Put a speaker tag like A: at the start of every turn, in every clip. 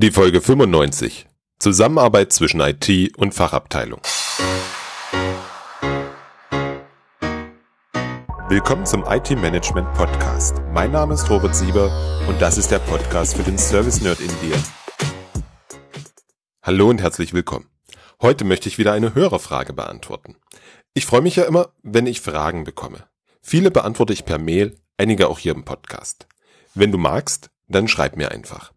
A: Die Folge 95. Zusammenarbeit zwischen IT und Fachabteilung. Willkommen zum IT Management Podcast. Mein Name ist Robert Sieber und das ist der Podcast für den Service Nerd in dir. Hallo und herzlich willkommen. Heute möchte ich wieder eine Hörerfrage beantworten. Ich freue mich ja immer, wenn ich Fragen bekomme. Viele beantworte ich per Mail, einige auch hier im Podcast. Wenn du magst, dann schreib mir einfach.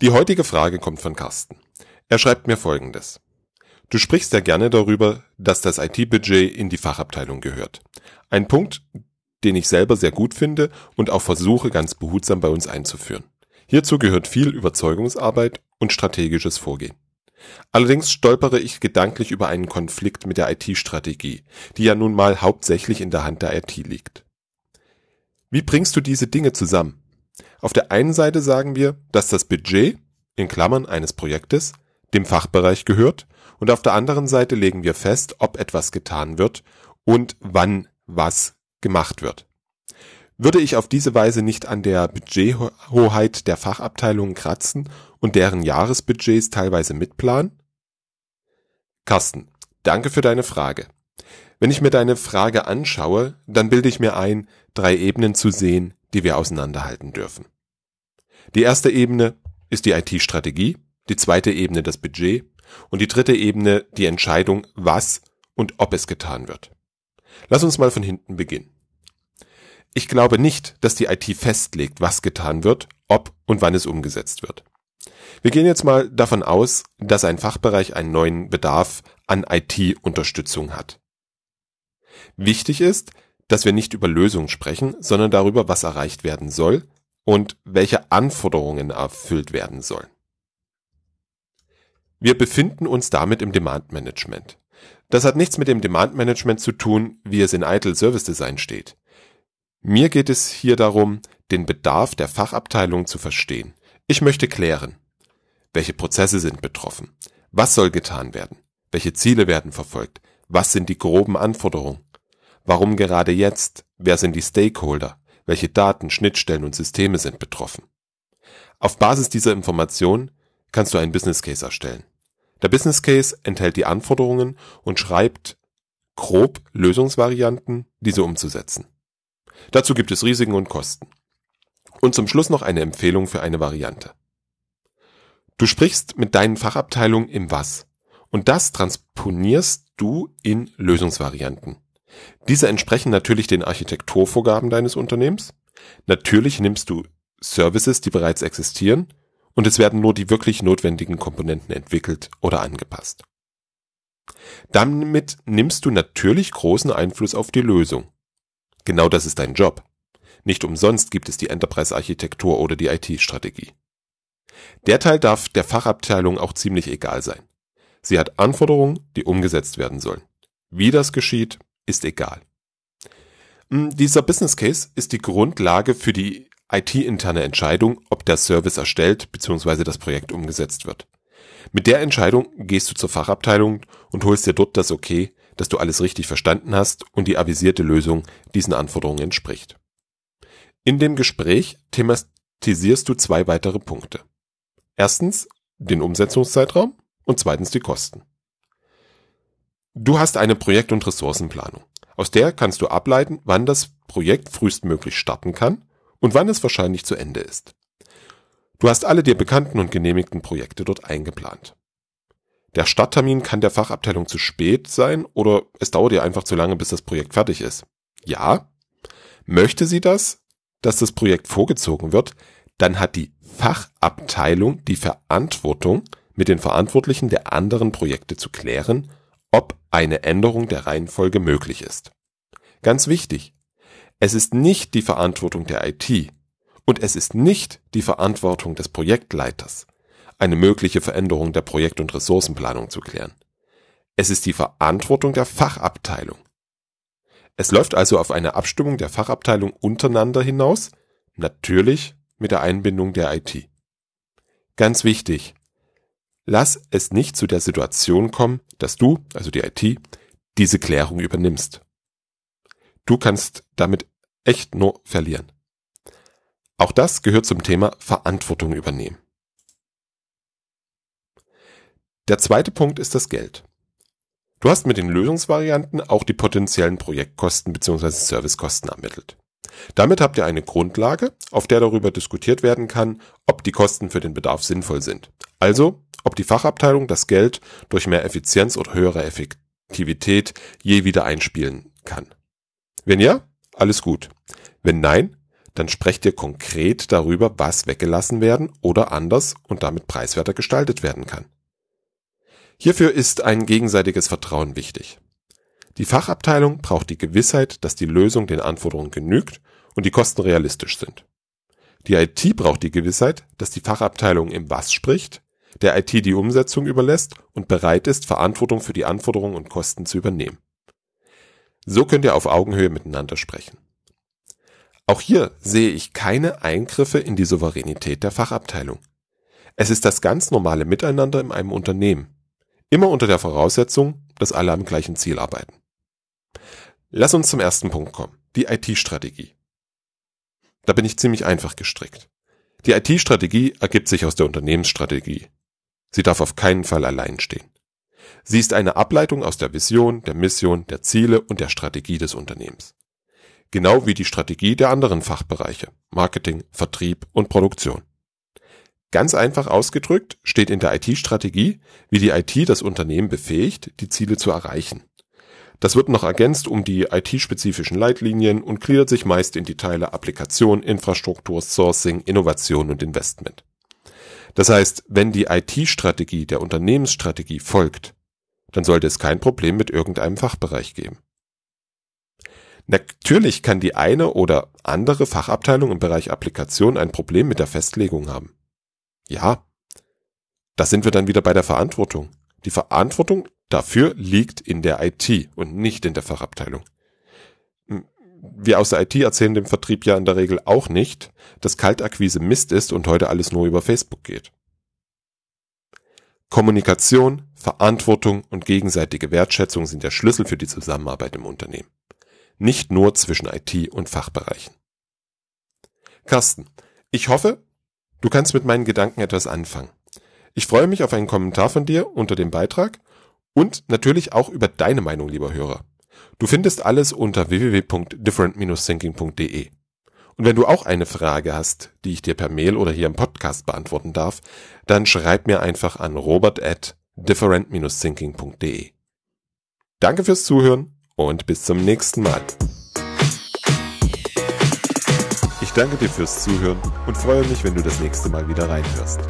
A: Die heutige Frage kommt von Carsten. Er schreibt mir folgendes. Du sprichst ja gerne darüber, dass das IT-Budget in die Fachabteilung gehört. Ein Punkt, den ich selber sehr gut finde und auch versuche ganz behutsam bei uns einzuführen. Hierzu gehört viel Überzeugungsarbeit und strategisches Vorgehen. Allerdings stolpere ich gedanklich über einen Konflikt mit der IT-Strategie, die ja nun mal hauptsächlich in der Hand der IT liegt. Wie bringst du diese Dinge zusammen? Auf der einen Seite sagen wir, dass das Budget in Klammern eines Projektes dem Fachbereich gehört und auf der anderen Seite legen wir fest, ob etwas getan wird und wann was gemacht wird. Würde ich auf diese Weise nicht an der Budgethoheit der Fachabteilungen kratzen und deren Jahresbudgets teilweise mitplanen? Carsten, danke für deine Frage. Wenn ich mir deine Frage anschaue, dann bilde ich mir ein, drei Ebenen zu sehen, die wir auseinanderhalten dürfen. Die erste Ebene ist die IT-Strategie, die zweite Ebene das Budget und die dritte Ebene die Entscheidung, was und ob es getan wird. Lass uns mal von hinten beginnen. Ich glaube nicht, dass die IT festlegt, was getan wird, ob und wann es umgesetzt wird. Wir gehen jetzt mal davon aus, dass ein Fachbereich einen neuen Bedarf an IT-Unterstützung hat. Wichtig ist, dass wir nicht über Lösungen sprechen, sondern darüber, was erreicht werden soll und welche Anforderungen erfüllt werden sollen. Wir befinden uns damit im Demand Management. Das hat nichts mit dem Demand Management zu tun, wie es in ITIL Service Design steht. Mir geht es hier darum, den Bedarf der Fachabteilung zu verstehen. Ich möchte klären, welche Prozesse sind betroffen, was soll getan werden, welche Ziele werden verfolgt, was sind die groben Anforderungen, Warum gerade jetzt? Wer sind die Stakeholder? Welche Daten, Schnittstellen und Systeme sind betroffen? Auf Basis dieser Information kannst du einen Business Case erstellen. Der Business Case enthält die Anforderungen und schreibt grob Lösungsvarianten, diese umzusetzen. Dazu gibt es Risiken und Kosten. Und zum Schluss noch eine Empfehlung für eine Variante. Du sprichst mit deinen Fachabteilungen im Was und das transponierst du in Lösungsvarianten. Diese entsprechen natürlich den Architekturvorgaben deines Unternehmens. Natürlich nimmst du Services, die bereits existieren, und es werden nur die wirklich notwendigen Komponenten entwickelt oder angepasst. Damit nimmst du natürlich großen Einfluss auf die Lösung. Genau das ist dein Job. Nicht umsonst gibt es die Enterprise-Architektur oder die IT-Strategie. Der Teil darf der Fachabteilung auch ziemlich egal sein. Sie hat Anforderungen, die umgesetzt werden sollen. Wie das geschieht, ist egal. Hm, dieser Business Case ist die Grundlage für die IT-interne Entscheidung, ob der Service erstellt bzw. das Projekt umgesetzt wird. Mit der Entscheidung gehst du zur Fachabteilung und holst dir dort das Okay, dass du alles richtig verstanden hast und die avisierte Lösung diesen Anforderungen entspricht. In dem Gespräch thematisierst du zwei weitere Punkte. Erstens den Umsetzungszeitraum und zweitens die Kosten. Du hast eine Projekt- und Ressourcenplanung. Aus der kannst du ableiten, wann das Projekt frühestmöglich starten kann und wann es wahrscheinlich zu Ende ist. Du hast alle dir bekannten und genehmigten Projekte dort eingeplant. Der Starttermin kann der Fachabteilung zu spät sein oder es dauert ihr einfach zu lange, bis das Projekt fertig ist. Ja, möchte sie das, dass das Projekt vorgezogen wird, dann hat die Fachabteilung die Verantwortung, mit den Verantwortlichen der anderen Projekte zu klären, ob eine Änderung der Reihenfolge möglich ist. Ganz wichtig, es ist nicht die Verantwortung der IT und es ist nicht die Verantwortung des Projektleiters, eine mögliche Veränderung der Projekt- und Ressourcenplanung zu klären. Es ist die Verantwortung der Fachabteilung. Es läuft also auf eine Abstimmung der Fachabteilung untereinander hinaus, natürlich mit der Einbindung der IT. Ganz wichtig, Lass es nicht zu der Situation kommen, dass du, also die IT, diese Klärung übernimmst. Du kannst damit echt nur verlieren. Auch das gehört zum Thema Verantwortung übernehmen. Der zweite Punkt ist das Geld. Du hast mit den Lösungsvarianten auch die potenziellen Projektkosten bzw. Servicekosten ermittelt. Damit habt ihr eine Grundlage, auf der darüber diskutiert werden kann, ob die Kosten für den Bedarf sinnvoll sind. Also, ob die Fachabteilung das Geld durch mehr Effizienz oder höhere Effektivität je wieder einspielen kann. Wenn ja, alles gut. Wenn nein, dann sprecht ihr konkret darüber, was weggelassen werden oder anders und damit preiswerter gestaltet werden kann. Hierfür ist ein gegenseitiges Vertrauen wichtig. Die Fachabteilung braucht die Gewissheit, dass die Lösung den Anforderungen genügt und die Kosten realistisch sind. Die IT braucht die Gewissheit, dass die Fachabteilung im Was spricht, der IT die Umsetzung überlässt und bereit ist, Verantwortung für die Anforderungen und Kosten zu übernehmen. So könnt ihr auf Augenhöhe miteinander sprechen. Auch hier sehe ich keine Eingriffe in die Souveränität der Fachabteilung. Es ist das ganz normale Miteinander in einem Unternehmen. Immer unter der Voraussetzung, dass alle am gleichen Ziel arbeiten. Lass uns zum ersten Punkt kommen. Die IT-Strategie. Da bin ich ziemlich einfach gestrickt. Die IT-Strategie ergibt sich aus der Unternehmensstrategie. Sie darf auf keinen Fall allein stehen. Sie ist eine Ableitung aus der Vision, der Mission, der Ziele und der Strategie des Unternehmens. Genau wie die Strategie der anderen Fachbereiche Marketing, Vertrieb und Produktion. Ganz einfach ausgedrückt steht in der IT-Strategie, wie die IT das Unternehmen befähigt, die Ziele zu erreichen. Das wird noch ergänzt um die IT-spezifischen Leitlinien und gliedert sich meist in die Teile Applikation, Infrastruktur, Sourcing, Innovation und Investment. Das heißt, wenn die IT-Strategie der Unternehmensstrategie folgt, dann sollte es kein Problem mit irgendeinem Fachbereich geben. Natürlich kann die eine oder andere Fachabteilung im Bereich Applikation ein Problem mit der Festlegung haben. Ja, da sind wir dann wieder bei der Verantwortung. Die Verantwortung dafür liegt in der IT und nicht in der Fachabteilung. Wir aus der IT erzählen dem Vertrieb ja in der Regel auch nicht, dass Kaltakquise Mist ist und heute alles nur über Facebook geht. Kommunikation, Verantwortung und gegenseitige Wertschätzung sind der Schlüssel für die Zusammenarbeit im Unternehmen. Nicht nur zwischen IT und Fachbereichen. Carsten, ich hoffe, Du kannst mit meinen Gedanken etwas anfangen. Ich freue mich auf einen Kommentar von dir unter dem Beitrag und natürlich auch über deine Meinung, lieber Hörer. Du findest alles unter www.different-thinking.de. Und wenn du auch eine Frage hast, die ich dir per Mail oder hier im Podcast beantworten darf, dann schreib mir einfach an robert at different-thinking.de. Danke fürs Zuhören und bis zum nächsten Mal. Ich danke dir fürs Zuhören und freue mich, wenn du das nächste Mal wieder reinhörst.